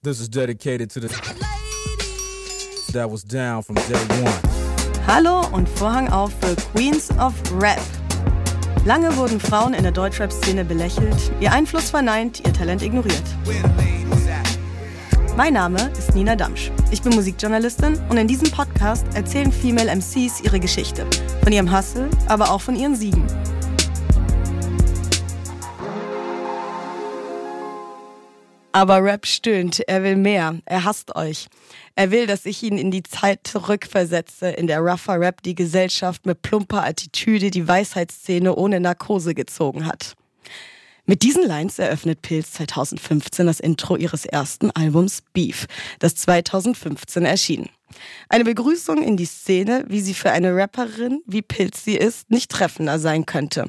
This is dedicated to the that was down from day one. Hallo und Vorhang auf für Queens of Rap. Lange wurden Frauen in der Deutschrap-Szene belächelt, ihr Einfluss verneint, ihr Talent ignoriert. Mein Name ist Nina Damsch. Ich bin Musikjournalistin und in diesem Podcast erzählen Female MCs ihre Geschichte. Von ihrem Hustle, aber auch von ihren Siegen. Aber Rap stöhnt, er will mehr, er hasst euch. Er will, dass ich ihn in die Zeit zurückversetze, in der rougher Rap die Gesellschaft mit plumper Attitüde die Weisheitsszene ohne Narkose gezogen hat. Mit diesen Lines eröffnet Pilz 2015 das Intro ihres ersten Albums Beef, das 2015 erschien. Eine Begrüßung in die Szene, wie sie für eine Rapperin, wie Pilz sie ist, nicht treffender sein könnte.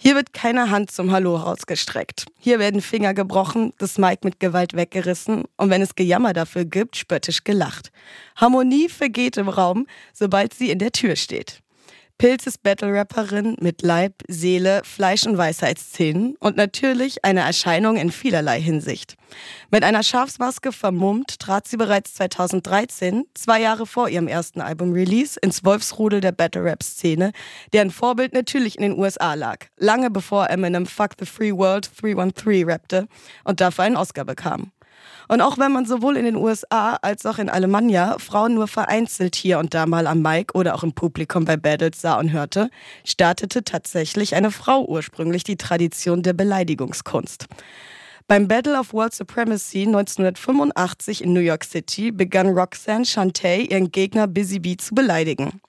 Hier wird keine Hand zum Hallo rausgestreckt. Hier werden Finger gebrochen, das Mic mit Gewalt weggerissen und wenn es Gejammer dafür gibt, spöttisch gelacht. Harmonie vergeht im Raum, sobald sie in der Tür steht. Pilz ist Battle-Rapperin mit Leib, Seele, Fleisch und Weisheitszähnen und natürlich eine Erscheinung in vielerlei Hinsicht. Mit einer Schafsmaske vermummt trat sie bereits 2013, zwei Jahre vor ihrem ersten Album-Release, ins Wolfsrudel der Battle-Rap-Szene, deren Vorbild natürlich in den USA lag, lange bevor Eminem Fuck the Free World 313 rappte und dafür einen Oscar bekam. Und auch wenn man sowohl in den USA als auch in Alemannia Frauen nur vereinzelt hier und da mal am Mic oder auch im Publikum bei Battles sah und hörte, startete tatsächlich eine Frau ursprünglich die Tradition der Beleidigungskunst. Beim Battle of World Supremacy 1985 in New York City begann Roxanne Shantay ihren Gegner Busy Bee zu beleidigen.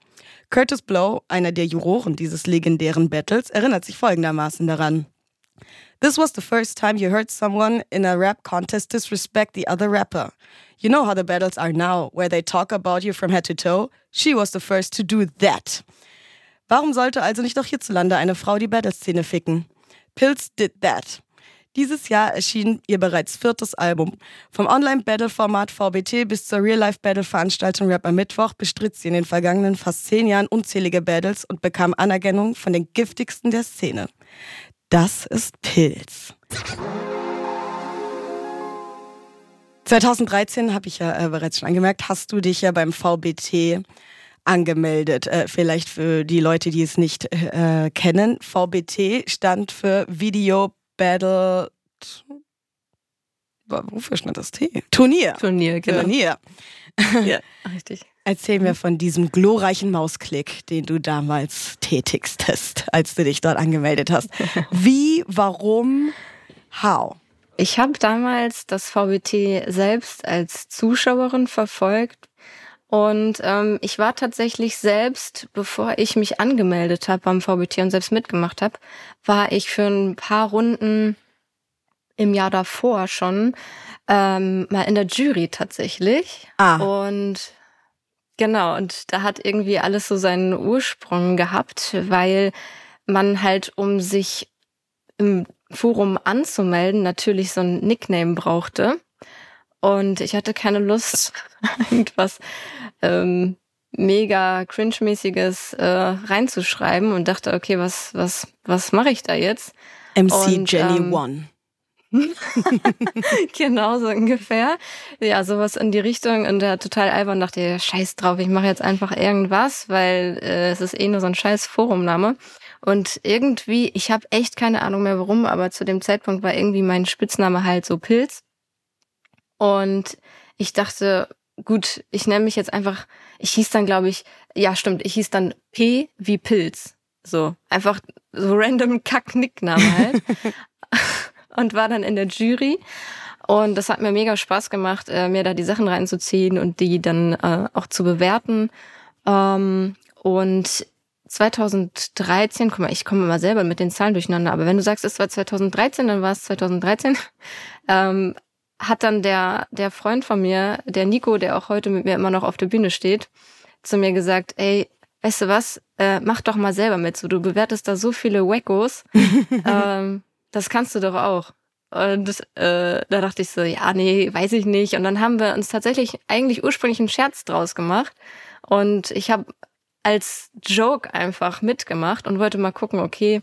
Curtis Blow, einer der Juroren dieses legendären Battles, erinnert sich folgendermaßen daran. This was the first time you heard someone in a rap contest disrespect the other rapper. You know how the battles are now, where they talk about you from head to toe? She was the first to do that. Warum sollte also nicht auch hierzulande eine Frau die Battle-Szene ficken? Pills did that. Dieses Jahr erschien ihr bereits viertes Album. Vom Online-Battle-Format VBT bis zur Real-Life-Battle-Veranstaltung Rap am Mittwoch bestritt sie in den vergangenen fast zehn Jahren unzählige Battles und bekam Anerkennung von den giftigsten der Szene. Das ist Pilz. 2013 habe ich ja äh, bereits schon angemerkt, hast du dich ja beim VBT angemeldet. Äh, vielleicht für die Leute, die es nicht äh, kennen. VBT stand für Video Battle. Wofür stand das T? Turnier. Turnier, genau. Turnier. Ja, richtig. Erzähl mir von diesem glorreichen Mausklick, den du damals tätigstest, als du dich dort angemeldet hast. Wie, warum, how? Ich habe damals das VBT selbst als Zuschauerin verfolgt und ähm, ich war tatsächlich selbst, bevor ich mich angemeldet habe beim VBT und selbst mitgemacht habe, war ich für ein paar Runden im Jahr davor schon ähm, mal in der Jury tatsächlich. Ah. Und genau, und da hat irgendwie alles so seinen Ursprung gehabt, weil man halt, um sich im Forum anzumelden, natürlich so ein Nickname brauchte. Und ich hatte keine Lust, irgendwas ähm, mega cringe-mäßiges äh, reinzuschreiben und dachte, okay, was, was, was mache ich da jetzt? MC Und, Jenny ähm, One. genau, so ungefähr. Ja, sowas in die Richtung. Und der total albern dachte, ja, scheiß drauf, ich mache jetzt einfach irgendwas, weil äh, es ist eh nur so ein scheiß Forumname. Und irgendwie, ich habe echt keine Ahnung mehr warum, aber zu dem Zeitpunkt war irgendwie mein Spitzname halt so Pilz. Und ich dachte, gut, ich nenne mich jetzt einfach, ich hieß dann, glaube ich, ja stimmt, ich hieß dann P wie Pilz. So, einfach so random Kack-Nickname halt. und war dann in der Jury. Und das hat mir mega Spaß gemacht, äh, mir da die Sachen reinzuziehen und die dann äh, auch zu bewerten. Ähm, und 2013, guck mal, ich komme immer selber mit den Zahlen durcheinander, aber wenn du sagst, es war 2013, dann war es 2013, ähm, hat dann der, der Freund von mir, der Nico, der auch heute mit mir immer noch auf der Bühne steht, zu mir gesagt, ey, weißt du was, äh, mach doch mal selber mit, so du bewertest da so viele Wackos, ähm, das kannst du doch auch. Und äh, da dachte ich so, ja, nee, weiß ich nicht. Und dann haben wir uns tatsächlich eigentlich ursprünglich einen Scherz draus gemacht. Und ich habe als Joke einfach mitgemacht und wollte mal gucken, okay,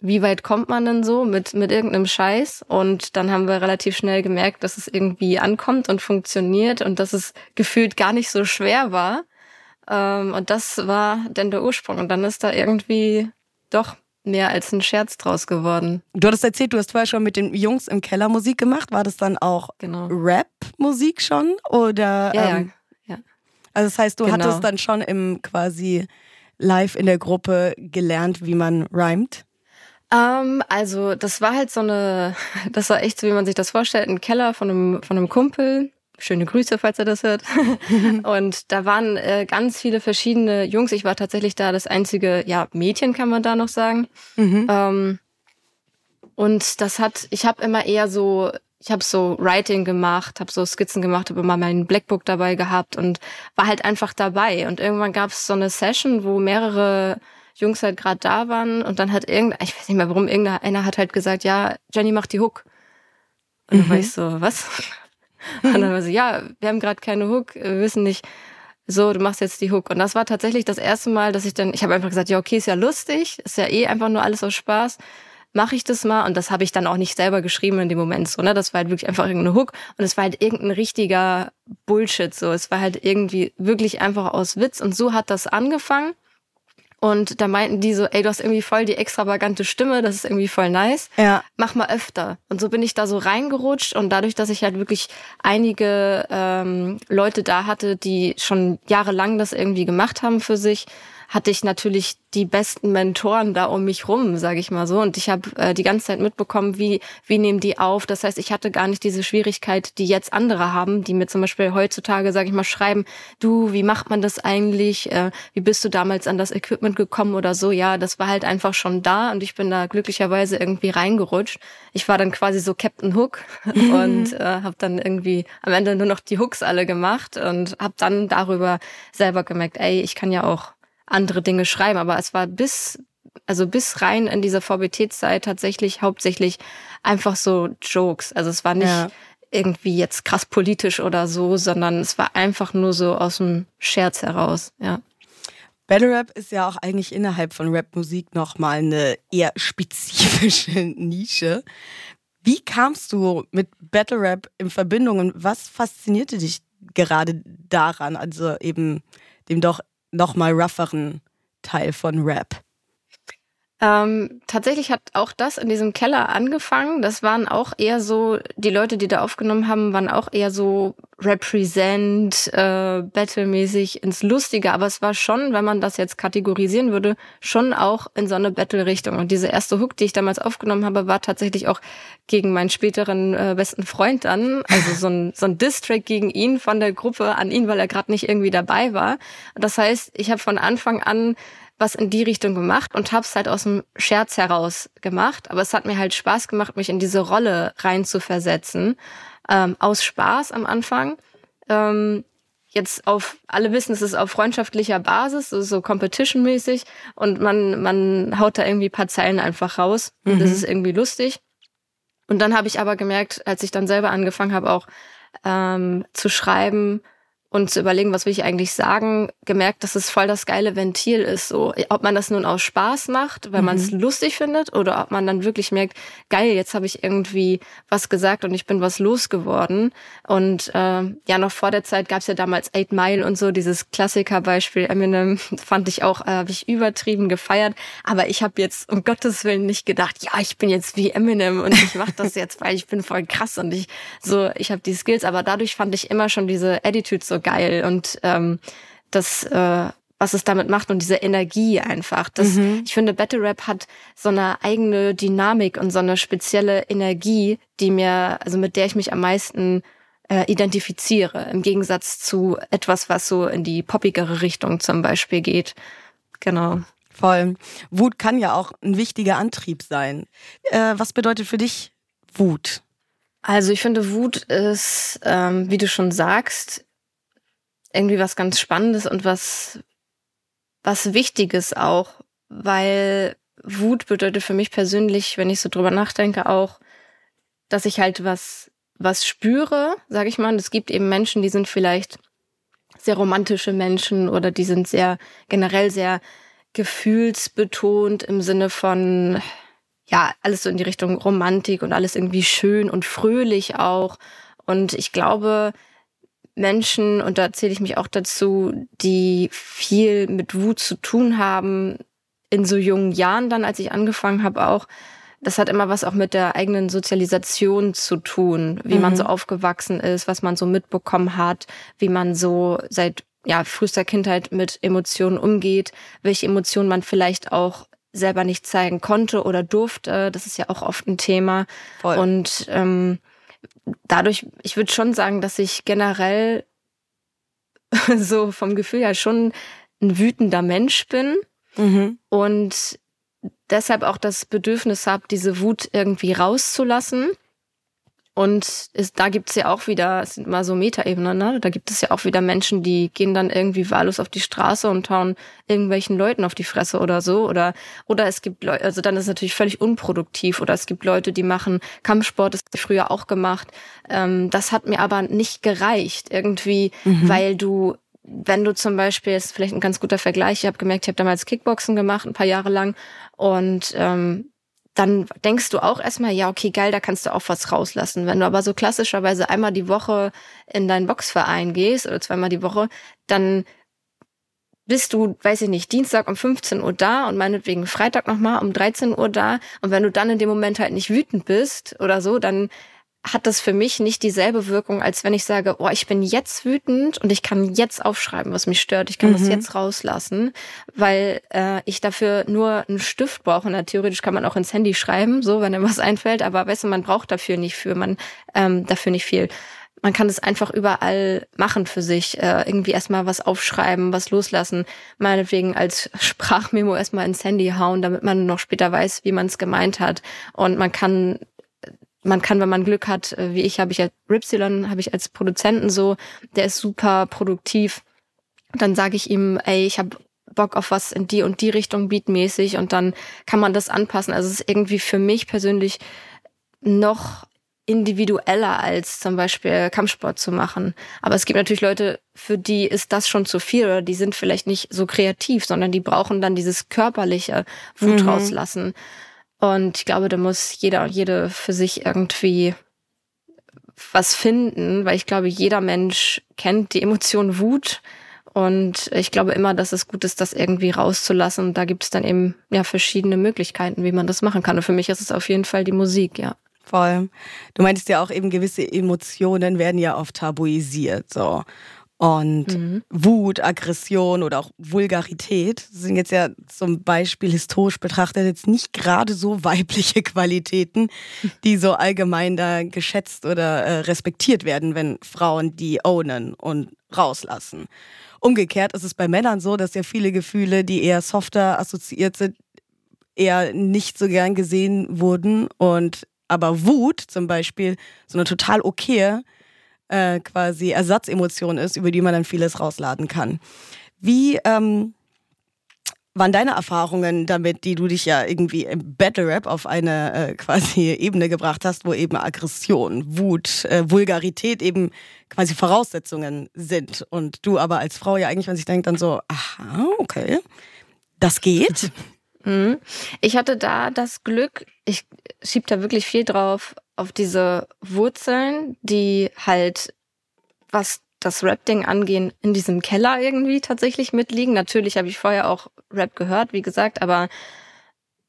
wie weit kommt man denn so mit, mit irgendeinem Scheiß? Und dann haben wir relativ schnell gemerkt, dass es irgendwie ankommt und funktioniert und dass es gefühlt gar nicht so schwer war. Ähm, und das war dann der Ursprung. Und dann ist da irgendwie doch mehr als ein Scherz draus geworden. Du hattest erzählt, du hast vorher schon mit den Jungs im Keller Musik gemacht. War das dann auch genau. Rap-Musik schon? Oder, ja, ähm, ja, ja. Also das heißt, du genau. hattest dann schon im quasi live in der Gruppe gelernt, wie man rhymt? Ähm, also das war halt so eine, das war echt so, wie man sich das vorstellt, ein Keller von einem, von einem Kumpel. Schöne Grüße, falls er das hört. und da waren äh, ganz viele verschiedene Jungs. Ich war tatsächlich da das einzige, ja, Mädchen kann man da noch sagen. Mhm. Ähm, und das hat, ich habe immer eher so, ich habe so Writing gemacht, habe so Skizzen gemacht, habe immer mein Blackbook dabei gehabt und war halt einfach dabei. Und irgendwann gab es so eine Session, wo mehrere Jungs halt gerade da waren und dann hat irgendein, ich weiß nicht mehr warum, irgendeiner hat halt gesagt, ja, Jenny macht die Hook. Und dann mhm. war ich so, was? Und dann war so, ja, wir haben gerade keine Hook, wir wissen nicht, so, du machst jetzt die Hook. Und das war tatsächlich das erste Mal, dass ich dann, ich habe einfach gesagt, ja, okay, ist ja lustig, ist ja eh einfach nur alles aus Spaß. Mache ich das mal und das habe ich dann auch nicht selber geschrieben in dem Moment so, ne? Das war halt wirklich einfach irgendeine Hook und es war halt irgendein richtiger Bullshit so. Es war halt irgendwie wirklich einfach aus Witz und so hat das angefangen. Und da meinten die so, ey, du hast irgendwie voll die extravagante Stimme, das ist irgendwie voll nice. Ja. Mach mal öfter. Und so bin ich da so reingerutscht und dadurch, dass ich halt wirklich einige ähm, Leute da hatte, die schon jahrelang das irgendwie gemacht haben für sich, hatte ich natürlich die besten Mentoren da um mich rum, sage ich mal so. Und ich habe äh, die ganze Zeit mitbekommen, wie, wie nehmen die auf. Das heißt, ich hatte gar nicht diese Schwierigkeit, die jetzt andere haben, die mir zum Beispiel heutzutage, sage ich mal, schreiben, du, wie macht man das eigentlich? Äh, wie bist du damals an das Equipment gekommen oder so? Ja, das war halt einfach schon da und ich bin da glücklicherweise irgendwie reingerutscht. Ich war dann quasi so Captain Hook und äh, habe dann irgendwie am Ende nur noch die Hooks alle gemacht und habe dann darüber selber gemerkt, ey, ich kann ja auch andere Dinge schreiben. Aber es war bis, also bis rein in diese VBT-Zeit tatsächlich hauptsächlich einfach so Jokes. Also es war nicht ja. irgendwie jetzt krass politisch oder so, sondern es war einfach nur so aus dem Scherz heraus, ja. Battle Rap ist ja auch eigentlich innerhalb von Rapmusik nochmal eine eher spezifische Nische. Wie kamst du mit Battle Rap in Verbindung und was faszinierte dich gerade daran, also eben dem doch noch mal rougheren Teil von Rap? Ähm, tatsächlich hat auch das in diesem Keller angefangen. Das waren auch eher so, die Leute, die da aufgenommen haben, waren auch eher so represent, äh, battlemäßig ins Lustige. Aber es war schon, wenn man das jetzt kategorisieren würde, schon auch in so eine Battle-Richtung. Und diese erste Hook, die ich damals aufgenommen habe, war tatsächlich auch gegen meinen späteren äh, besten Freund dann. Also so ein, so ein Distrack gegen ihn von der Gruppe an ihn, weil er gerade nicht irgendwie dabei war. Das heißt, ich habe von Anfang an was in die Richtung gemacht und habe es halt aus dem Scherz heraus gemacht. Aber es hat mir halt Spaß gemacht, mich in diese Rolle rein zu versetzen. Ähm, aus Spaß am Anfang. Ähm, jetzt auf, alle wissen, es ist auf freundschaftlicher Basis, so, so competition-mäßig und man, man haut da irgendwie paar Zeilen einfach raus mhm. und das ist irgendwie lustig. Und dann habe ich aber gemerkt, als ich dann selber angefangen habe, auch ähm, zu schreiben, und zu überlegen, was will ich eigentlich sagen, gemerkt, dass es voll das geile Ventil ist. So, ob man das nun aus Spaß macht, weil mhm. man es lustig findet, oder ob man dann wirklich merkt, geil, jetzt habe ich irgendwie was gesagt und ich bin was losgeworden. Und äh, ja, noch vor der Zeit gab es ja damals Eight Mile und so, dieses Klassikerbeispiel Eminem fand ich auch, äh, habe ich übertrieben gefeiert. Aber ich habe jetzt um Gottes Willen nicht gedacht, ja, ich bin jetzt wie Eminem und ich mache das jetzt, weil ich bin voll krass und ich so, ich habe die Skills. Aber dadurch fand ich immer schon diese Attitude so geil und ähm, das, äh, was es damit macht und diese Energie einfach. Das, mhm. Ich finde, Battle Rap hat so eine eigene Dynamik und so eine spezielle Energie, die mir, also mit der ich mich am meisten äh, identifiziere, im Gegensatz zu etwas, was so in die poppigere Richtung zum Beispiel geht. Genau. Voll. Wut kann ja auch ein wichtiger Antrieb sein. Äh, was bedeutet für dich Wut? Also ich finde, Wut ist, ähm, wie du schon sagst, irgendwie was ganz Spannendes und was, was Wichtiges auch, weil Wut bedeutet für mich persönlich, wenn ich so drüber nachdenke, auch, dass ich halt was, was spüre, sage ich mal. Und es gibt eben Menschen, die sind vielleicht sehr romantische Menschen oder die sind sehr generell sehr gefühlsbetont im Sinne von ja, alles so in die Richtung Romantik und alles irgendwie schön und fröhlich auch. Und ich glaube, Menschen, und da zähle ich mich auch dazu, die viel mit Wut zu tun haben, in so jungen Jahren dann, als ich angefangen habe, auch, das hat immer was auch mit der eigenen Sozialisation zu tun, wie mhm. man so aufgewachsen ist, was man so mitbekommen hat, wie man so seit ja, frühester Kindheit mit Emotionen umgeht, welche Emotionen man vielleicht auch selber nicht zeigen konnte oder durfte. Das ist ja auch oft ein Thema. Voll. Und ähm, dadurch, ich würde schon sagen, dass ich generell so vom Gefühl her schon ein wütender Mensch bin mhm. und deshalb auch das Bedürfnis habe, diese Wut irgendwie rauszulassen. Und es, da gibt's ja auch wieder, es sind immer so Metaebenen, ne? Da gibt es ja auch wieder Menschen, die gehen dann irgendwie wahllos auf die Straße und hauen irgendwelchen Leuten auf die Fresse oder so. Oder, oder es gibt Leute, also dann ist es natürlich völlig unproduktiv. Oder es gibt Leute, die machen Kampfsport, das habe ich früher auch gemacht. Ähm, das hat mir aber nicht gereicht, irgendwie, mhm. weil du wenn du zum Beispiel, ist vielleicht ein ganz guter Vergleich, ich habe gemerkt, ich habe damals Kickboxen gemacht, ein paar Jahre lang, und ähm, dann denkst du auch erstmal, ja, okay, geil, da kannst du auch was rauslassen. Wenn du aber so klassischerweise einmal die Woche in deinen Boxverein gehst oder zweimal die Woche, dann bist du, weiß ich nicht, Dienstag um 15 Uhr da und meinetwegen Freitag nochmal um 13 Uhr da. Und wenn du dann in dem Moment halt nicht wütend bist oder so, dann hat das für mich nicht dieselbe Wirkung, als wenn ich sage, oh, ich bin jetzt wütend und ich kann jetzt aufschreiben, was mich stört. Ich kann mhm. das jetzt rauslassen, weil äh, ich dafür nur einen Stift brauche. Na, theoretisch kann man auch ins Handy schreiben, so wenn einem was einfällt, aber weißt du, man braucht dafür nicht für, man ähm, dafür nicht viel. Man kann es einfach überall machen für sich. Äh, irgendwie erstmal was aufschreiben, was loslassen. Meinetwegen als Sprachmemo erstmal ins Handy hauen, damit man noch später weiß, wie man es gemeint hat. Und man kann man kann, wenn man Glück hat, äh, wie ich, habe ich als Ripsilon, habe ich als Produzenten so, der ist super produktiv. Dann sage ich ihm, ey, ich habe Bock auf was in die und die Richtung beatmäßig und dann kann man das anpassen. Also es ist irgendwie für mich persönlich noch individueller als zum Beispiel Kampfsport zu machen. Aber es gibt natürlich Leute, für die ist das schon zu viel oder die sind vielleicht nicht so kreativ, sondern die brauchen dann dieses körperliche Wut mhm. rauslassen. Und ich glaube, da muss jeder und jede für sich irgendwie was finden, weil ich glaube, jeder Mensch kennt die Emotion Wut. Und ich glaube immer, dass es gut ist, das irgendwie rauszulassen. Und da gibt es dann eben ja verschiedene Möglichkeiten, wie man das machen kann. Und für mich ist es auf jeden Fall die Musik, ja. Voll. Du meintest ja auch eben, gewisse Emotionen werden ja oft tabuisiert. So. Und mhm. Wut, Aggression oder auch Vulgarität sind jetzt ja zum Beispiel historisch betrachtet jetzt nicht gerade so weibliche Qualitäten, die so allgemein da geschätzt oder äh, respektiert werden, wenn Frauen die ownen und rauslassen. Umgekehrt ist es bei Männern so, dass ja viele Gefühle, die eher softer assoziiert sind, eher nicht so gern gesehen wurden und aber Wut zum Beispiel so eine total okay äh, quasi Ersatzemotion ist, über die man dann vieles rausladen kann. Wie ähm, waren deine Erfahrungen damit, die du dich ja irgendwie im Battle Rap auf eine äh, quasi Ebene gebracht hast, wo eben Aggression, Wut, äh, Vulgarität eben quasi Voraussetzungen sind und du aber als Frau ja eigentlich, wenn sich denkt, dann so, aha, okay, das geht. Mhm. Ich hatte da das Glück, ich schieb da wirklich viel drauf, auf diese Wurzeln, die halt, was das Rap-Ding angehen, in diesem Keller irgendwie tatsächlich mitliegen. Natürlich habe ich vorher auch Rap gehört, wie gesagt, aber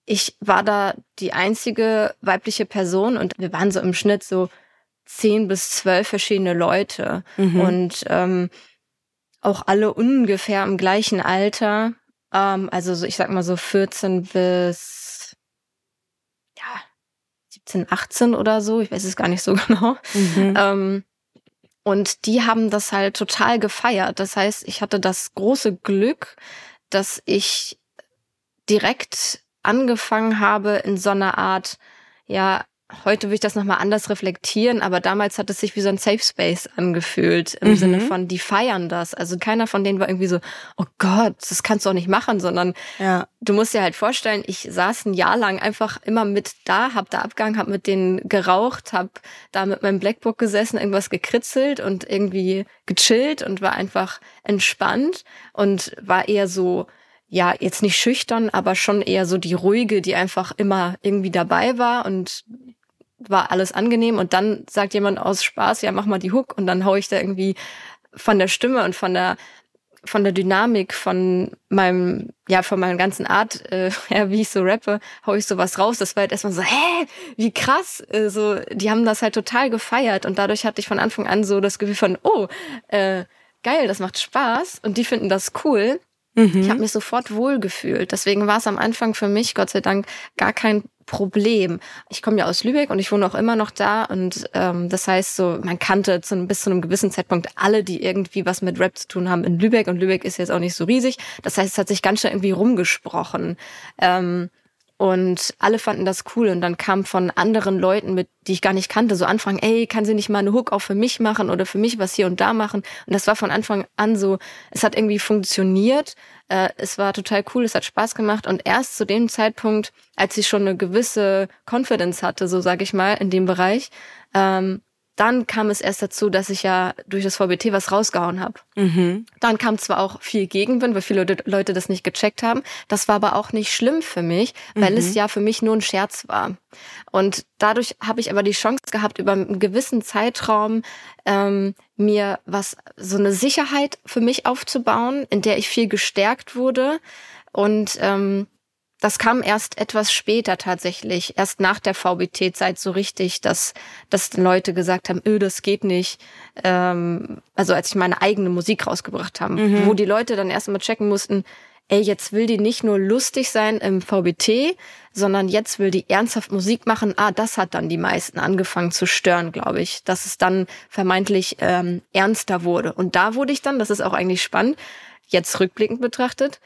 ich war da die einzige weibliche Person und wir waren so im Schnitt so zehn bis zwölf verschiedene Leute mhm. und ähm, auch alle ungefähr im gleichen Alter. Ähm, also so, ich sag mal so 14 bis 17, 18 oder so, ich weiß es gar nicht so genau. Mhm. Ähm, und die haben das halt total gefeiert. Das heißt, ich hatte das große Glück, dass ich direkt angefangen habe in so einer Art, ja, heute würde ich das nochmal anders reflektieren, aber damals hat es sich wie so ein Safe Space angefühlt, im mhm. Sinne von, die feiern das. Also keiner von denen war irgendwie so, oh Gott, das kannst du auch nicht machen, sondern ja. du musst dir halt vorstellen, ich saß ein Jahr lang einfach immer mit da, hab da Abgang, hab mit denen geraucht, hab da mit meinem Blackbook gesessen, irgendwas gekritzelt und irgendwie gechillt und war einfach entspannt und war eher so, ja, jetzt nicht schüchtern, aber schon eher so die ruhige, die einfach immer irgendwie dabei war und war alles angenehm und dann sagt jemand aus Spaß, ja, mach mal die Hook und dann hau ich da irgendwie von der Stimme und von der von der Dynamik von meinem ja von meiner ganzen Art äh, ja, wie ich so rappe hau ich sowas raus. Das war halt erstmal so hä? Wie krass. Äh, so die haben das halt total gefeiert und dadurch hatte ich von Anfang an so das Gefühl von oh äh, geil das macht Spaß und die finden das cool. Mhm. ich habe mich sofort wohl gefühlt deswegen war es am Anfang für mich Gott sei Dank gar kein Problem. Ich komme ja aus Lübeck und ich wohne auch immer noch da und ähm, das heißt so, man kannte zu, bis zu einem gewissen Zeitpunkt alle, die irgendwie was mit Rap zu tun haben in Lübeck und Lübeck ist jetzt auch nicht so riesig. Das heißt, es hat sich ganz schnell irgendwie rumgesprochen. Ähm, und alle fanden das cool. Und dann kam von anderen Leuten, mit, die ich gar nicht kannte, so anfangen, ey, kann sie nicht mal eine Hook auch für mich machen oder für mich was hier und da machen? Und das war von Anfang an so, es hat irgendwie funktioniert. Äh, es war total cool, es hat Spaß gemacht. Und erst zu dem Zeitpunkt, als ich schon eine gewisse Confidence hatte, so sage ich mal, in dem Bereich, ähm, dann kam es erst dazu, dass ich ja durch das VBT was rausgehauen habe. Mhm. Dann kam zwar auch viel Gegenwind, weil viele Leute das nicht gecheckt haben. Das war aber auch nicht schlimm für mich, weil mhm. es ja für mich nur ein Scherz war. Und dadurch habe ich aber die Chance gehabt, über einen gewissen Zeitraum ähm, mir was so eine Sicherheit für mich aufzubauen, in der ich viel gestärkt wurde und ähm, das kam erst etwas später tatsächlich, erst nach der VBT-Zeit so richtig, dass, dass Leute gesagt haben, öh, das geht nicht. Ähm, also als ich meine eigene Musik rausgebracht habe, mhm. wo die Leute dann erst mal checken mussten, ey, jetzt will die nicht nur lustig sein im VBT, sondern jetzt will die ernsthaft Musik machen. Ah, das hat dann die meisten angefangen zu stören, glaube ich, dass es dann vermeintlich ähm, ernster wurde. Und da wurde ich dann, das ist auch eigentlich spannend, jetzt rückblickend betrachtet,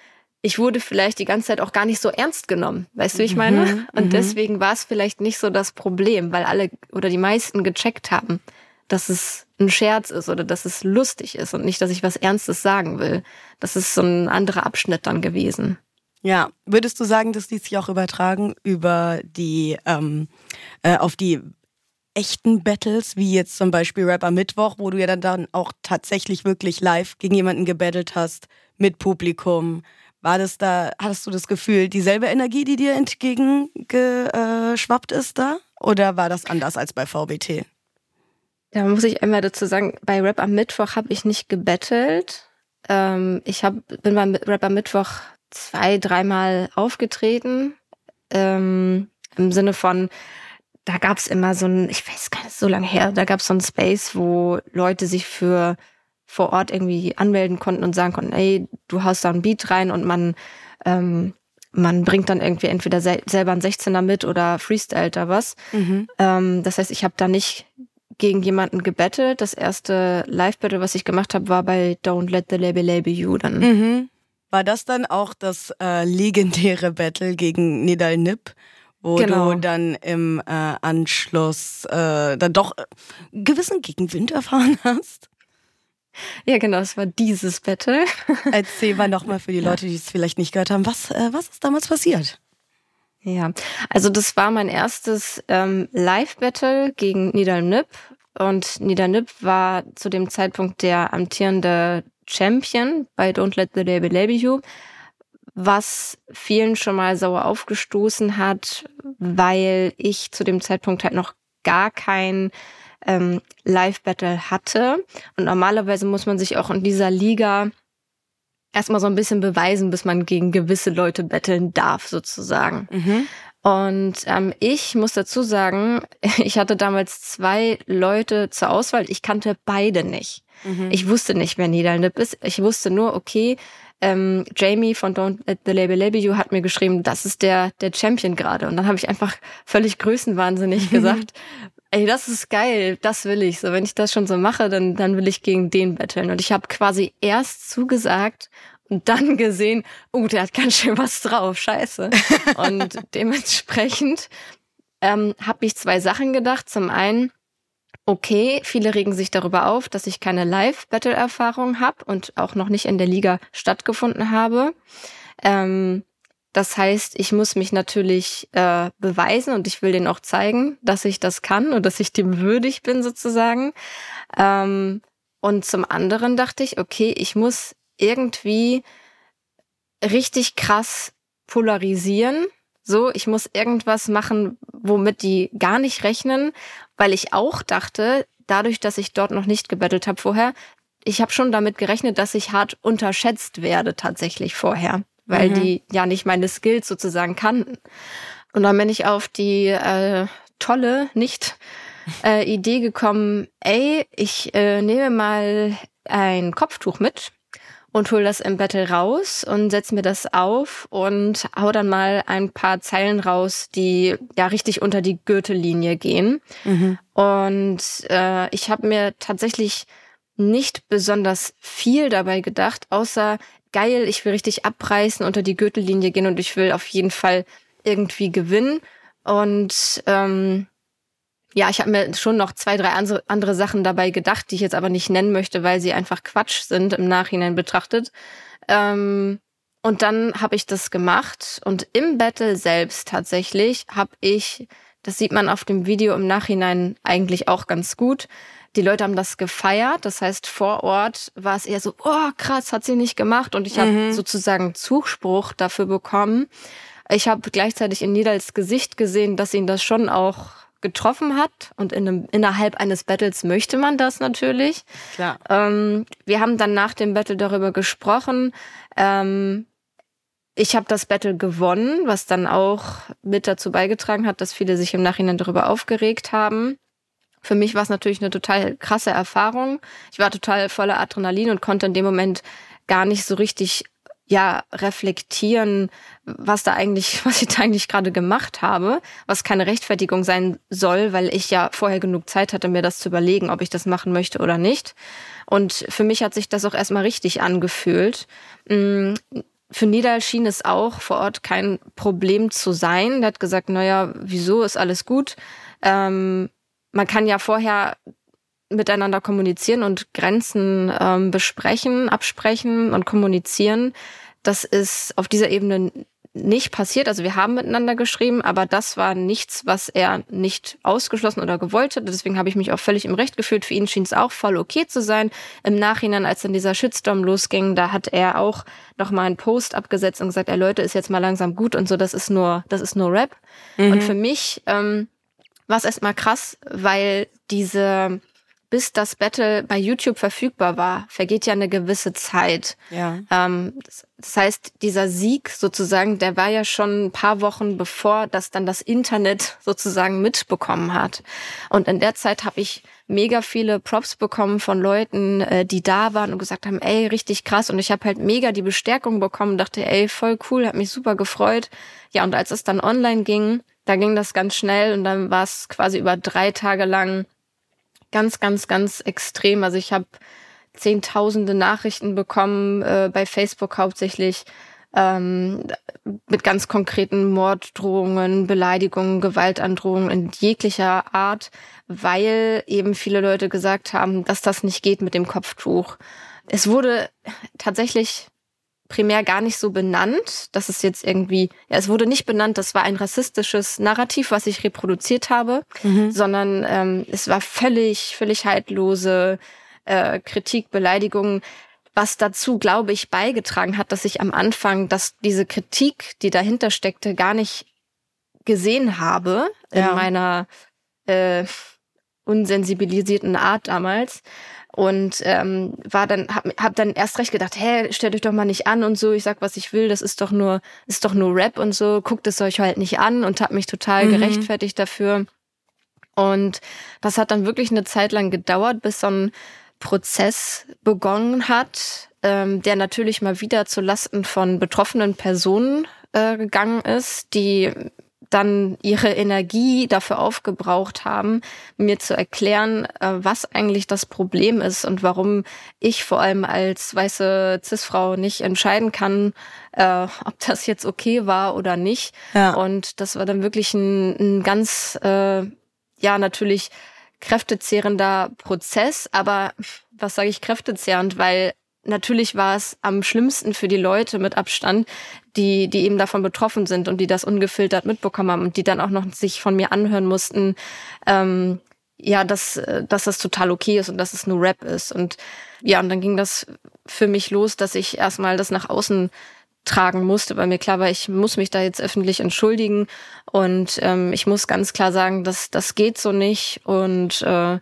ich wurde vielleicht die ganze Zeit auch gar nicht so ernst genommen. Weißt du, wie ich meine? Mhm, und mhm. deswegen war es vielleicht nicht so das Problem, weil alle oder die meisten gecheckt haben, dass es ein Scherz ist oder dass es lustig ist und nicht, dass ich was Ernstes sagen will. Das ist so ein anderer Abschnitt dann gewesen. Ja, würdest du sagen, dass die sich auch übertragen über die ähm, äh, auf die echten Battles, wie jetzt zum Beispiel Rapper Mittwoch, wo du ja dann, dann auch tatsächlich wirklich live gegen jemanden gebettelt hast, mit Publikum, war das da, hattest du das Gefühl, dieselbe Energie, die dir entgegengeschwappt ist da? Oder war das anders als bei VBT? Da muss ich einmal dazu sagen, bei Rap am Mittwoch habe ich nicht gebettelt. Ähm, ich hab, bin beim Rap am Mittwoch zwei, dreimal aufgetreten. Ähm, Im Sinne von, da gab es immer so ein, ich weiß gar nicht, so lange her, da gab es so ein Space, wo Leute sich für vor Ort irgendwie anmelden konnten und sagen konnten, ey, du haust da ein Beat rein und man, ähm, man bringt dann irgendwie entweder sel selber ein 16er mit oder freestylt da was. Mhm. Ähm, das heißt, ich habe da nicht gegen jemanden gebettelt. Das erste Live-Battle, was ich gemacht habe, war bei Don't Let the Label Label You dann. Mhm. War das dann auch das äh, legendäre Battle gegen Nidal Nip? wo genau. du dann im äh, Anschluss äh, dann doch äh, gewissen Gegenwind erfahren hast? Ja, genau, es war dieses Battle. Erzähl mal nochmal für die Leute, die es vielleicht nicht gehört haben, was, äh, was ist damals passiert? Ja, also das war mein erstes ähm, Live-Battle gegen Nidal Nip. Und Nidal Nip war zu dem Zeitpunkt der amtierende Champion bei Don't Let the Label Label You, was vielen schon mal sauer aufgestoßen hat, weil ich zu dem Zeitpunkt halt noch gar kein ähm, Live-Battle hatte. Und normalerweise muss man sich auch in dieser Liga erstmal so ein bisschen beweisen, bis man gegen gewisse Leute betteln darf, sozusagen. Mhm. Und ähm, ich muss dazu sagen, ich hatte damals zwei Leute zur Auswahl. Ich kannte beide nicht. Mhm. Ich wusste nicht, wer Niederlip ist. Ich wusste nur, okay, ähm, Jamie von Don't Let the Label Label You hat mir geschrieben, das ist der der Champion gerade. Und dann habe ich einfach völlig größenwahnsinnig gesagt, ey, das ist geil, das will ich. So, wenn ich das schon so mache, dann, dann will ich gegen den betteln. Und ich habe quasi erst zugesagt und dann gesehen, oh, der hat ganz schön was drauf, scheiße. und dementsprechend ähm, habe ich zwei Sachen gedacht. Zum einen, okay, viele regen sich darüber auf, dass ich keine Live-Battle-Erfahrung habe und auch noch nicht in der Liga stattgefunden habe. Ähm, das heißt, ich muss mich natürlich äh, beweisen und ich will denen auch zeigen, dass ich das kann und dass ich dem würdig bin sozusagen. Ähm, und zum anderen dachte ich, okay, ich muss irgendwie richtig krass polarisieren. So, ich muss irgendwas machen, womit die gar nicht rechnen, weil ich auch dachte, dadurch, dass ich dort noch nicht gebettelt habe vorher, ich habe schon damit gerechnet, dass ich hart unterschätzt werde tatsächlich vorher, weil mhm. die ja nicht meine Skills sozusagen kannten. Und dann bin ich auf die äh, tolle, nicht äh, Idee gekommen, ey, ich äh, nehme mal ein Kopftuch mit und hol das im Battle raus und setz mir das auf und hau dann mal ein paar Zeilen raus, die ja richtig unter die Gürtellinie gehen. Mhm. Und äh, ich habe mir tatsächlich nicht besonders viel dabei gedacht, außer geil, ich will richtig abreißen, unter die Gürtellinie gehen und ich will auf jeden Fall irgendwie gewinnen. Und ähm, ja, ich habe mir schon noch zwei, drei andere Sachen dabei gedacht, die ich jetzt aber nicht nennen möchte, weil sie einfach Quatsch sind im Nachhinein betrachtet. Ähm, und dann habe ich das gemacht und im Battle selbst tatsächlich habe ich, das sieht man auf dem Video im Nachhinein eigentlich auch ganz gut. Die Leute haben das gefeiert, das heißt vor Ort war es eher so, oh krass, hat sie nicht gemacht und ich habe mhm. sozusagen Zuspruch dafür bekommen. Ich habe gleichzeitig in Nidals Gesicht gesehen, dass ihn das schon auch getroffen hat. Und in einem, innerhalb eines Battles möchte man das natürlich. Klar. Ähm, wir haben dann nach dem Battle darüber gesprochen. Ähm, ich habe das Battle gewonnen, was dann auch mit dazu beigetragen hat, dass viele sich im Nachhinein darüber aufgeregt haben. Für mich war es natürlich eine total krasse Erfahrung. Ich war total voller Adrenalin und konnte in dem Moment gar nicht so richtig ja reflektieren, was da eigentlich, was ich da eigentlich gerade gemacht habe, was keine Rechtfertigung sein soll, weil ich ja vorher genug Zeit hatte, mir das zu überlegen, ob ich das machen möchte oder nicht. Und für mich hat sich das auch erstmal richtig angefühlt. Mm, für Nidal schien es auch vor Ort kein Problem zu sein. Der hat gesagt, naja, wieso ist alles gut? Ähm, man kann ja vorher miteinander kommunizieren und Grenzen ähm, besprechen, absprechen und kommunizieren. Das ist auf dieser Ebene nicht passiert. Also wir haben miteinander geschrieben, aber das war nichts, was er nicht ausgeschlossen oder gewollt hat. Deswegen habe ich mich auch völlig im Recht gefühlt. Für ihn schien es auch voll okay zu sein. Im Nachhinein, als dann dieser Shitstorm losging, da hat er auch noch mal einen Post abgesetzt und gesagt, ey Leute, ist jetzt mal langsam gut und so. Das ist nur, das ist nur Rap. Mhm. Und für mich ähm, war es erstmal krass, weil diese bis das Battle bei YouTube verfügbar war, vergeht ja eine gewisse Zeit. Ja. Ähm, das heißt, dieser Sieg sozusagen, der war ja schon ein paar Wochen bevor das dann das Internet sozusagen mitbekommen hat. Und in der Zeit habe ich mega viele Props bekommen von Leuten, äh, die da waren und gesagt haben, ey, richtig krass. Und ich habe halt mega die Bestärkung bekommen, dachte, ey, voll cool, hat mich super gefreut. Ja, und als es dann online ging, da ging das ganz schnell und dann war es quasi über drei Tage lang ganz, ganz, ganz extrem. Also ich habe zehntausende Nachrichten bekommen, äh, bei Facebook hauptsächlich, ähm, mit ganz konkreten Morddrohungen, Beleidigungen, Gewaltandrohungen in jeglicher Art, weil eben viele Leute gesagt haben, dass das nicht geht mit dem Kopftuch. Es wurde tatsächlich primär gar nicht so benannt, dass es jetzt irgendwie, ja, es wurde nicht benannt, das war ein rassistisches Narrativ, was ich reproduziert habe, mhm. sondern ähm, es war völlig, völlig haltlose äh, Kritik, Beleidigung, was dazu, glaube ich, beigetragen hat, dass ich am Anfang, dass diese Kritik, die dahinter steckte, gar nicht gesehen habe ja. in meiner äh, unsensibilisierten Art damals und ähm, war dann hab, hab dann erst recht gedacht, hä, stellt euch doch mal nicht an und so, ich sag, was ich will, das ist doch nur ist doch nur Rap und so, guckt es euch halt nicht an und hab mich total mhm. gerechtfertigt dafür. Und das hat dann wirklich eine Zeit lang gedauert, bis so ein Prozess begonnen hat, ähm, der natürlich mal wieder zu Lasten von betroffenen Personen äh, gegangen ist, die dann ihre Energie dafür aufgebraucht haben, mir zu erklären, äh, was eigentlich das Problem ist und warum ich vor allem als weiße Cis-Frau nicht entscheiden kann, äh, ob das jetzt okay war oder nicht. Ja. Und das war dann wirklich ein, ein ganz, äh, ja, natürlich kräftezehrender Prozess, aber was sage ich kräftezehrend, weil natürlich war es am schlimmsten für die Leute mit Abstand, die, die eben davon betroffen sind und die das ungefiltert mitbekommen haben und die dann auch noch sich von mir anhören mussten, ähm, ja, dass, dass das total okay ist und dass es nur Rap ist. Und ja, und dann ging das für mich los, dass ich erstmal das nach außen tragen musste, weil mir klar war, ich muss mich da jetzt öffentlich entschuldigen und ähm, ich muss ganz klar sagen, dass das geht so nicht und äh,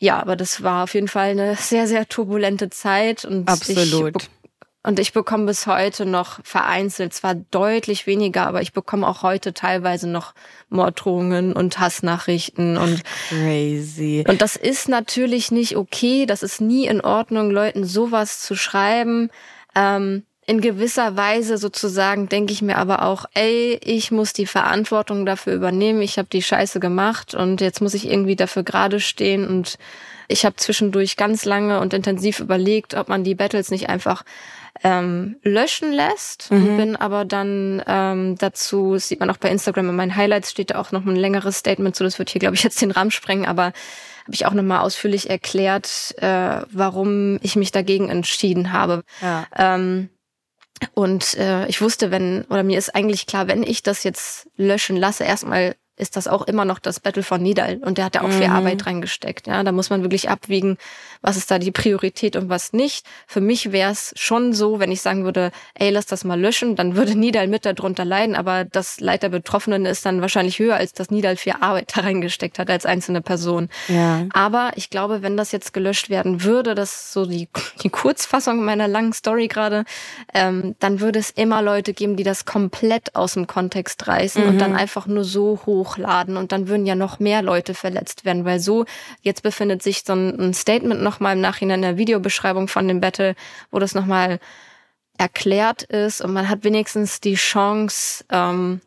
ja, aber das war auf jeden Fall eine sehr, sehr turbulente Zeit. Und Absolut. Ich, und ich bekomme bis heute noch vereinzelt, zwar deutlich weniger, aber ich bekomme auch heute teilweise noch Morddrohungen und Hassnachrichten und crazy. Und das ist natürlich nicht okay. Das ist nie in Ordnung, Leuten sowas zu schreiben. Ähm, in gewisser Weise sozusagen denke ich mir aber auch, ey, ich muss die Verantwortung dafür übernehmen. Ich habe die Scheiße gemacht und jetzt muss ich irgendwie dafür gerade stehen und ich habe zwischendurch ganz lange und intensiv überlegt, ob man die Battles nicht einfach ähm, löschen lässt. Mhm. Bin aber dann ähm, dazu, das sieht man auch bei Instagram in meinen Highlights, steht da auch noch ein längeres Statement zu. Das wird hier, glaube ich, jetzt den Rahmen sprengen, aber habe ich auch nochmal ausführlich erklärt, äh, warum ich mich dagegen entschieden habe. Ja. Ähm, und äh, ich wusste, wenn, oder mir ist eigentlich klar, wenn ich das jetzt löschen lasse, erstmal ist das auch immer noch das Battle von Nidal. Und der hat da auch viel mhm. Arbeit reingesteckt. Ja, da muss man wirklich abwiegen, was ist da die Priorität und was nicht. Für mich wäre es schon so, wenn ich sagen würde, ey, lass das mal löschen, dann würde Nidal mit darunter leiden. Aber das Leid der Betroffenen ist dann wahrscheinlich höher, als dass Nidal viel Arbeit da reingesteckt hat als einzelne Person. Ja. Aber ich glaube, wenn das jetzt gelöscht werden würde, das ist so die, die Kurzfassung meiner langen Story gerade, ähm, dann würde es immer Leute geben, die das komplett aus dem Kontext reißen mhm. und dann einfach nur so hoch hochladen und dann würden ja noch mehr Leute verletzt werden, weil so, jetzt befindet sich so ein, Statement nochmal im Nachhinein in der Videobeschreibung von dem Battle, wo das nochmal erklärt ist und man hat wenigstens die Chance, ähm,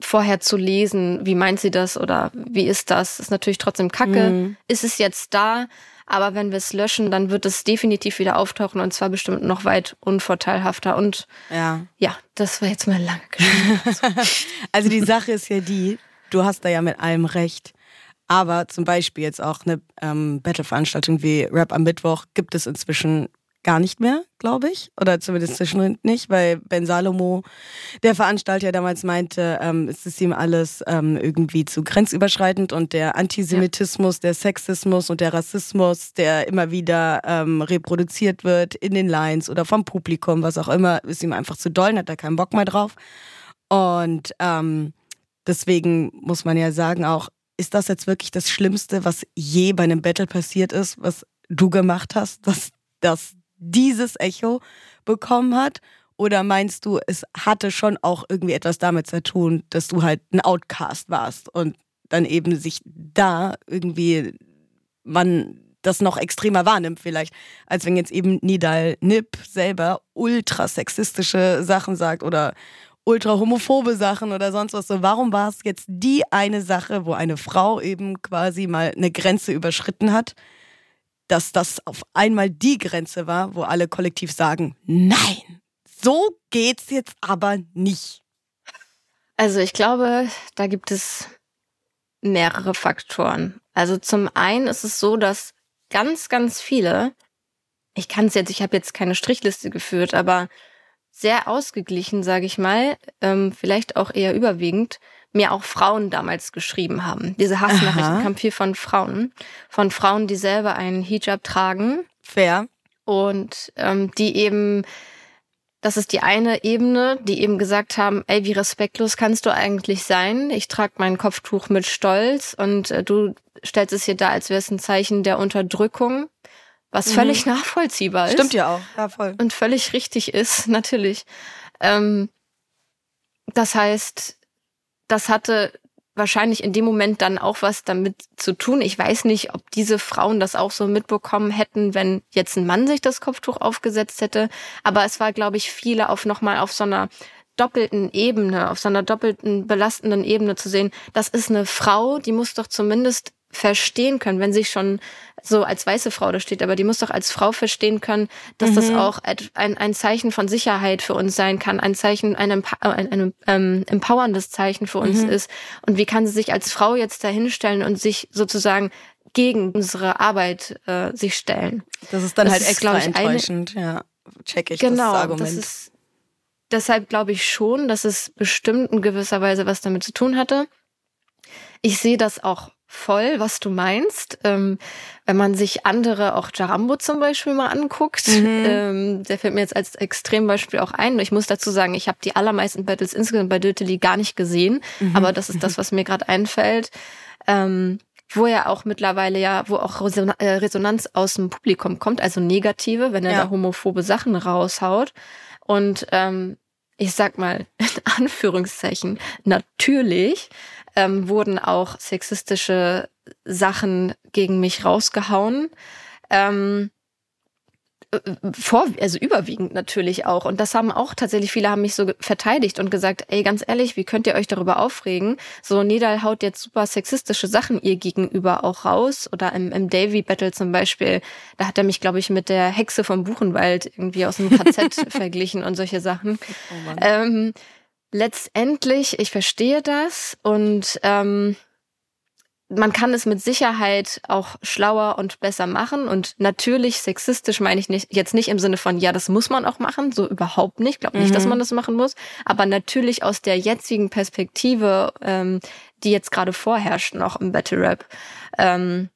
vorher zu lesen, wie meint sie das oder wie ist das? Ist natürlich trotzdem kacke. Mhm. Ist es jetzt da? Aber wenn wir es löschen, dann wird es definitiv wieder auftauchen und zwar bestimmt noch weit unvorteilhafter. Und ja, ja das war jetzt mal lange Geschichte. also die Sache ist ja die, du hast da ja mit allem recht. Aber zum Beispiel jetzt auch eine ähm, Battle-Veranstaltung wie Rap am Mittwoch gibt es inzwischen gar nicht mehr, glaube ich. Oder zumindest zwischendrin nicht, weil Ben Salomo, der Veranstalter, damals meinte, ähm, es ist ihm alles ähm, irgendwie zu grenzüberschreitend und der Antisemitismus, ja. der Sexismus und der Rassismus, der immer wieder ähm, reproduziert wird in den Lines oder vom Publikum, was auch immer, ist ihm einfach zu doll, hat da keinen Bock mehr drauf. Und ähm, deswegen muss man ja sagen auch, ist das jetzt wirklich das Schlimmste, was je bei einem Battle passiert ist, was du gemacht hast, dass, dass dieses Echo bekommen hat? Oder meinst du, es hatte schon auch irgendwie etwas damit zu tun, dass du halt ein Outcast warst und dann eben sich da irgendwie man das noch extremer wahrnimmt vielleicht, als wenn jetzt eben Nidal Nip selber ultra sexistische Sachen sagt oder ultra homophobe Sachen oder sonst was. So, warum war es jetzt die eine Sache, wo eine Frau eben quasi mal eine Grenze überschritten hat, dass das auf einmal die Grenze war, wo alle kollektiv sagen, nein, so geht's jetzt aber nicht. Also ich glaube, da gibt es mehrere Faktoren. Also zum einen ist es so, dass ganz, ganz viele, ich kann es jetzt, ich habe jetzt keine Strichliste geführt, aber sehr ausgeglichen, sage ich mal, ähm, vielleicht auch eher überwiegend, mir auch Frauen damals geschrieben haben. Diese Hassnachrichten kamen viel von Frauen, von Frauen, die selber einen Hijab tragen. Fair. Und ähm, die eben, das ist die eine Ebene, die eben gesagt haben, ey, wie respektlos kannst du eigentlich sein? Ich trage mein Kopftuch mit Stolz und äh, du stellst es hier da, als wäre es ein Zeichen der Unterdrückung, was mhm. völlig nachvollziehbar ist. Stimmt ja auch, ja voll. Und völlig richtig ist, natürlich. Ähm, das heißt, das hatte wahrscheinlich in dem Moment dann auch was damit zu tun. Ich weiß nicht, ob diese Frauen das auch so mitbekommen hätten, wenn jetzt ein Mann sich das Kopftuch aufgesetzt hätte. Aber es war, glaube ich, viele auf nochmal auf so einer doppelten Ebene, auf so einer doppelten belastenden Ebene zu sehen, das ist eine Frau, die muss doch zumindest verstehen können, wenn sie schon so als weiße Frau da steht, aber die muss doch als Frau verstehen können, dass mhm. das auch ein, ein Zeichen von Sicherheit für uns sein kann, ein Zeichen, ein, ein, ein ähm, empowerndes Zeichen für uns mhm. ist. Und wie kann sie sich als Frau jetzt dahinstellen und sich sozusagen gegen unsere Arbeit äh, sich stellen? Das ist dann das halt ist, extra ich, enttäuschend, eine, ja, check ich genau, das Argument. Das ist, deshalb glaube ich schon, dass es bestimmt in gewisser Weise was damit zu tun hatte. Ich sehe das auch voll, was du meinst. Ähm, wenn man sich andere, auch Jarambo zum Beispiel mal anguckt, mhm. ähm, der fällt mir jetzt als Extrembeispiel auch ein. Ich muss dazu sagen, ich habe die allermeisten Battles insgesamt bei Döteli gar nicht gesehen, mhm. aber das ist das, was mir gerade einfällt. Ähm, wo er auch mittlerweile ja, wo auch äh, Resonanz aus dem Publikum kommt, also negative, wenn er ja. da homophobe Sachen raushaut. Und ähm, ich sag mal, in Anführungszeichen, natürlich ähm, wurden auch sexistische Sachen gegen mich rausgehauen. Ähm, äh, vor, also überwiegend natürlich auch. Und das haben auch tatsächlich viele haben mich so verteidigt und gesagt, ey, ganz ehrlich, wie könnt ihr euch darüber aufregen? So, Nedal haut jetzt super sexistische Sachen ihr gegenüber auch raus. Oder im, im Davy Battle zum Beispiel, da hat er mich, glaube ich, mit der Hexe vom Buchenwald irgendwie aus dem KZ verglichen und solche Sachen. Oh ähm, letztendlich, ich verstehe das und ähm, man kann es mit Sicherheit auch schlauer und besser machen. Und natürlich sexistisch meine ich nicht, jetzt nicht im Sinne von, ja, das muss man auch machen, so überhaupt nicht. Ich glaube nicht, mhm. dass man das machen muss. Aber natürlich aus der jetzigen Perspektive, ähm, die jetzt gerade vorherrscht, noch im Battle Rap. Ähm,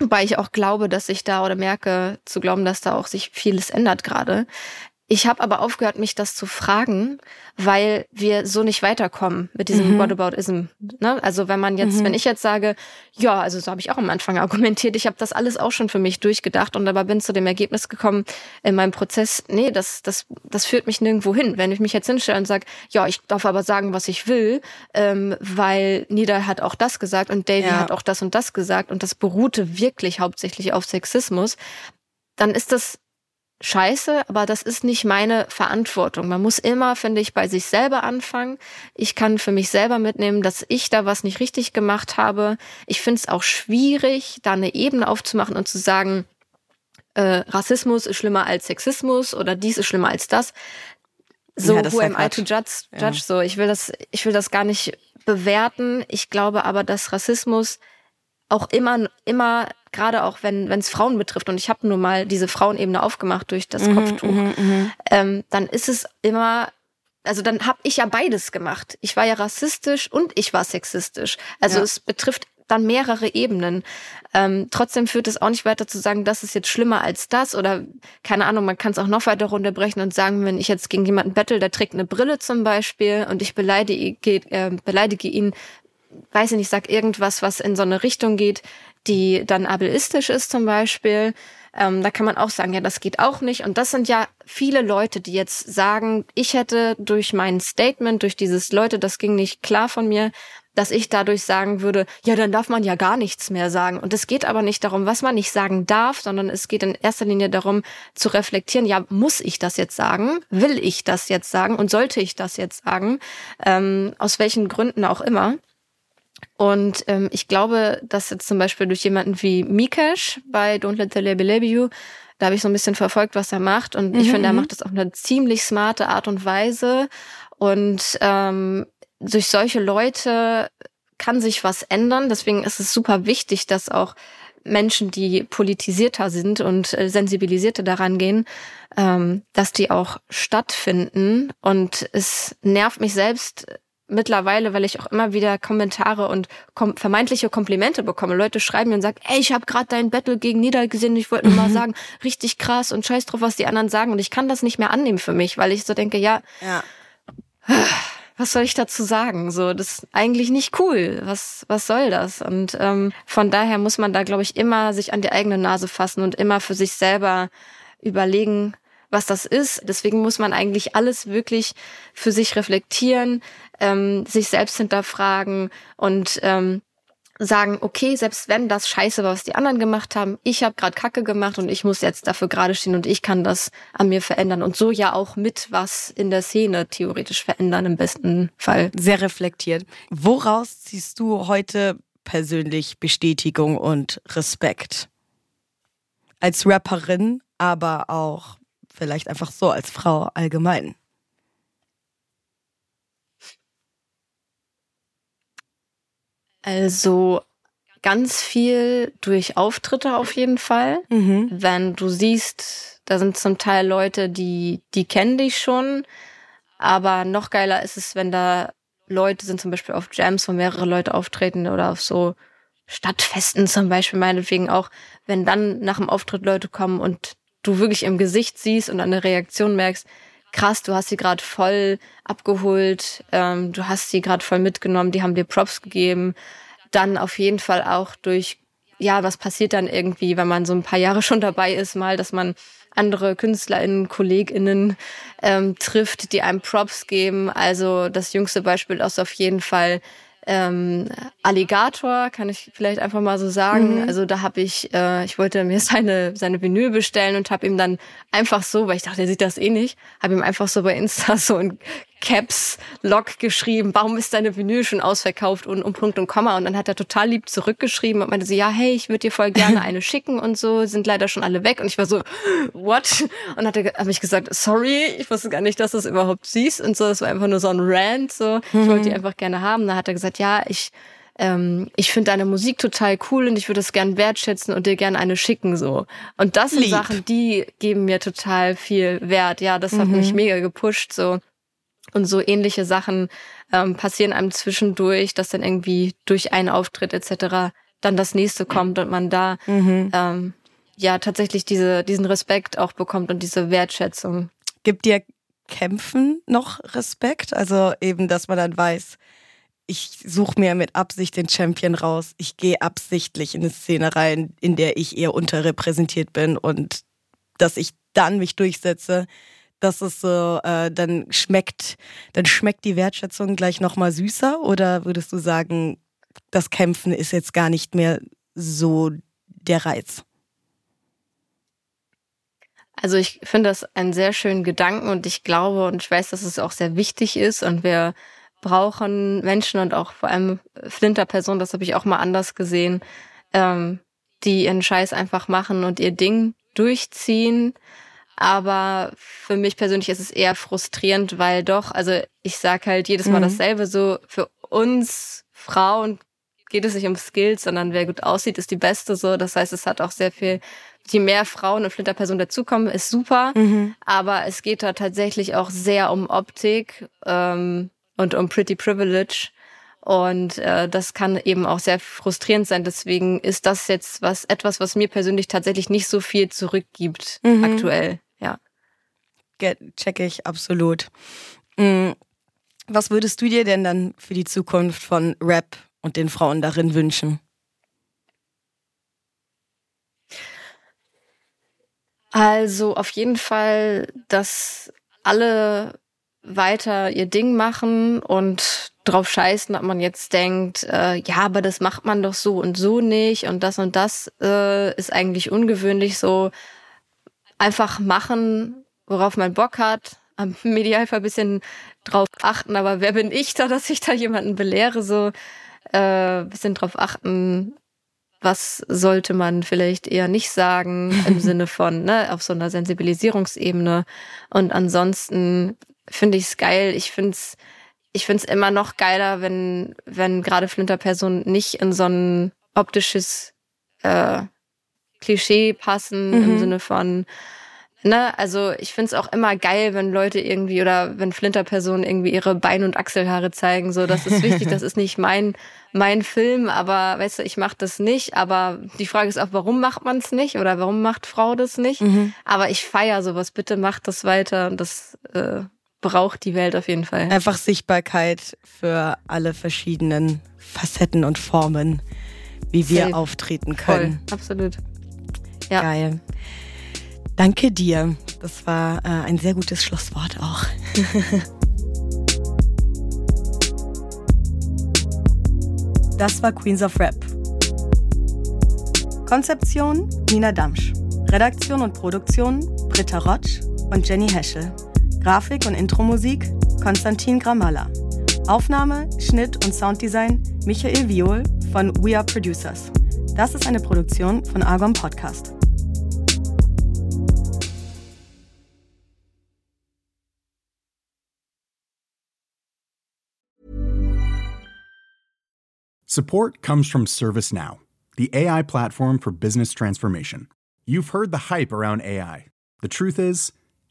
Wobei ich auch glaube, dass sich da oder merke zu glauben, dass da auch sich vieles ändert gerade. Ich habe aber aufgehört, mich das zu fragen, weil wir so nicht weiterkommen mit diesem mhm. Whataboutism. Ne? Also wenn man jetzt, mhm. wenn ich jetzt sage, ja, also so habe ich auch am Anfang argumentiert, ich habe das alles auch schon für mich durchgedacht und aber bin zu dem Ergebnis gekommen in meinem Prozess, nee, das, das, das führt mich nirgendwo hin. Wenn ich mich jetzt hinstelle und sage, ja, ich darf aber sagen, was ich will, ähm, weil Nida hat auch das gesagt und Davy ja. hat auch das und das gesagt und das beruhte wirklich hauptsächlich auf Sexismus, dann ist das scheiße, aber das ist nicht meine Verantwortung. Man muss immer, finde ich, bei sich selber anfangen. Ich kann für mich selber mitnehmen, dass ich da was nicht richtig gemacht habe. Ich finde es auch schwierig, da eine Ebene aufzumachen und zu sagen, äh, Rassismus ist schlimmer als Sexismus oder dies ist schlimmer als das. So, ja, who am I to judge? judge ja. So, ich will das, ich will das gar nicht bewerten. Ich glaube aber, dass Rassismus auch immer, immer, gerade auch wenn es Frauen betrifft, und ich habe nur mal diese Frauenebene aufgemacht durch das mhm, Kopftuch, mhm, mhm. ähm, dann ist es immer, also dann habe ich ja beides gemacht. Ich war ja rassistisch und ich war sexistisch. Also ja. es betrifft dann mehrere Ebenen. Ähm, trotzdem führt es auch nicht weiter zu sagen, das ist jetzt schlimmer als das oder keine Ahnung, man kann es auch noch weiter runterbrechen und sagen, wenn ich jetzt gegen jemanden battle, der trägt eine Brille zum Beispiel und ich beleidige, äh, beleidige ihn weiß ich nicht, sag irgendwas, was in so eine Richtung geht, die dann ableistisch ist zum Beispiel. Ähm, da kann man auch sagen, ja, das geht auch nicht. Und das sind ja viele Leute, die jetzt sagen, ich hätte durch mein Statement, durch dieses Leute, das ging nicht klar von mir, dass ich dadurch sagen würde, ja, dann darf man ja gar nichts mehr sagen. Und es geht aber nicht darum, was man nicht sagen darf, sondern es geht in erster Linie darum zu reflektieren, ja, muss ich das jetzt sagen? Will ich das jetzt sagen? Und sollte ich das jetzt sagen? Ähm, aus welchen Gründen auch immer. Und ähm, ich glaube, dass jetzt zum Beispiel durch jemanden wie Mikesh bei Don't Let the Label Label You, da habe ich so ein bisschen verfolgt, was er macht. Und ich mhm. finde, er mhm. macht das auf eine ziemlich smarte Art und Weise. Und ähm, durch solche Leute kann sich was ändern. Deswegen ist es super wichtig, dass auch Menschen, die politisierter sind und äh, sensibilisierter daran gehen, ähm, dass die auch stattfinden. Und es nervt mich selbst mittlerweile, weil ich auch immer wieder Kommentare und kom vermeintliche Komplimente bekomme. Leute schreiben mir und sagen, ey, ich habe gerade dein Battle gegen Nieder gesehen, ich wollte nur mal mhm. sagen, richtig krass und scheiß drauf, was die anderen sagen. Und ich kann das nicht mehr annehmen für mich, weil ich so denke, ja, ja. was soll ich dazu sagen? So, das ist eigentlich nicht cool. Was, was soll das? Und ähm, von daher muss man da, glaube ich, immer sich an die eigene Nase fassen und immer für sich selber überlegen, was das ist. Deswegen muss man eigentlich alles wirklich für sich reflektieren, ähm, sich selbst hinterfragen und ähm, sagen, okay, selbst wenn das scheiße war, was die anderen gemacht haben, ich habe gerade Kacke gemacht und ich muss jetzt dafür gerade stehen und ich kann das an mir verändern und so ja auch mit was in der Szene theoretisch verändern im besten Fall. Sehr reflektiert. Woraus ziehst du heute persönlich Bestätigung und Respekt? Als Rapperin, aber auch vielleicht einfach so als Frau allgemein. Also ganz viel durch Auftritte auf jeden Fall. Mhm. Wenn du siehst, da sind zum Teil Leute, die, die kennen dich schon. Aber noch geiler ist es, wenn da Leute sind, zum Beispiel auf Jams, wo mehrere Leute auftreten oder auf so Stadtfesten zum Beispiel, meinetwegen auch, wenn dann nach dem Auftritt Leute kommen und du wirklich im Gesicht siehst und an der Reaktion merkst, krass, du hast sie gerade voll abgeholt, ähm, du hast sie gerade voll mitgenommen, die haben dir Props gegeben. Dann auf jeden Fall auch durch, ja, was passiert dann irgendwie, wenn man so ein paar Jahre schon dabei ist, mal, dass man andere KünstlerInnen, KollegInnen ähm, trifft, die einem Props geben. Also das jüngste Beispiel ist auf jeden Fall ähm, Alligator, kann ich vielleicht einfach mal so sagen. Mhm. Also da habe ich, äh, ich wollte mir seine seine Vinyl bestellen und habe ihm dann einfach so, weil ich dachte, er sieht das eh nicht, habe ihm einfach so bei Insta so ein Caps Lock geschrieben, warum ist deine Vinyl schon ausverkauft und um Punkt und Komma und dann hat er total lieb zurückgeschrieben und meinte so, ja, hey, ich würde dir voll gerne eine schicken und so, sind leider schon alle weg und ich war so, what? Und hat er habe ich gesagt, sorry, ich wusste gar nicht, dass du es überhaupt siehst und so, das war einfach nur so ein Rant, so, ich wollte die mhm. einfach gerne haben. Da hat er gesagt, ja, ich ähm, ich finde deine Musik total cool und ich würde es gern wertschätzen und dir gerne eine schicken so. Und das sind Lieb. Sachen, die geben mir total viel Wert. Ja, das hat mhm. mich mega gepusht so. Und so ähnliche Sachen ähm, passieren einem zwischendurch, dass dann irgendwie durch einen Auftritt etc. dann das nächste kommt und man da mhm. ähm, ja tatsächlich diese, diesen Respekt auch bekommt und diese Wertschätzung. Gibt dir Kämpfen noch Respekt? Also eben, dass man dann weiß, ich suche mir mit Absicht den Champion raus. Ich gehe absichtlich in eine Szene rein, in der ich eher unterrepräsentiert bin und dass ich dann mich durchsetze dass es so, äh, dann schmeckt, dann schmeckt die Wertschätzung gleich nochmal süßer? Oder würdest du sagen, das Kämpfen ist jetzt gar nicht mehr so der Reiz? Also ich finde das einen sehr schönen Gedanken und ich glaube und ich weiß, dass es auch sehr wichtig ist und wir brauchen Menschen und auch vor allem Flinterpersonen, das habe ich auch mal anders gesehen, ähm, die ihren Scheiß einfach machen und ihr Ding durchziehen aber für mich persönlich ist es eher frustrierend, weil doch, also ich sag halt jedes Mal mhm. dasselbe, so für uns Frauen geht es nicht um Skills, sondern wer gut aussieht, ist die Beste so. Das heißt, es hat auch sehr viel, je mehr Frauen und Flinterpersonen dazukommen, ist super. Mhm. Aber es geht da tatsächlich auch sehr um Optik ähm, und um Pretty Privilege. Und äh, das kann eben auch sehr frustrierend sein. Deswegen ist das jetzt was etwas, was mir persönlich tatsächlich nicht so viel zurückgibt mhm. aktuell checke ich absolut. Mm, was würdest du dir denn dann für die Zukunft von Rap und den Frauen darin wünschen? Also auf jeden Fall, dass alle weiter ihr Ding machen und drauf scheißen, ob man jetzt denkt, äh, ja, aber das macht man doch so und so nicht und das und das äh, ist eigentlich ungewöhnlich so. Einfach machen worauf man Bock hat, am Medialfall ein bisschen drauf achten, aber wer bin ich da, dass ich da jemanden belehre, so äh, bisschen drauf achten, was sollte man vielleicht eher nicht sagen im Sinne von, ne, auf so einer Sensibilisierungsebene. Und ansonsten finde ich es geil. Ich finde es ich find's immer noch geiler, wenn, wenn gerade Flinterpersonen nicht in so ein optisches äh, Klischee passen, mhm. im Sinne von, Ne, also ich find's auch immer geil, wenn Leute irgendwie oder wenn Flinterpersonen irgendwie ihre Bein- und Achselhaare zeigen. So, das ist wichtig, das ist nicht mein, mein Film, aber weißt du, ich mach das nicht. Aber die Frage ist auch, warum macht man's nicht oder warum macht Frau das nicht? Mhm. Aber ich feier sowas, bitte macht das weiter und das äh, braucht die Welt auf jeden Fall. Einfach Sichtbarkeit für alle verschiedenen Facetten und Formen, wie wir Safe. auftreten können. Voll, absolut. Ja. Geil. Danke dir. Das war äh, ein sehr gutes Schlusswort auch. Das war Queens of Rap. Konzeption Nina Damsch. Redaktion und Produktion Britta Rotsch und Jenny Heschel. Grafik und Intromusik Konstantin Gramalla. Aufnahme, Schnitt und Sounddesign Michael Viol von We Are Producers. Das ist eine Produktion von Argon Podcast. Support comes from ServiceNow, the AI platform for business transformation. You've heard the hype around AI. The truth is,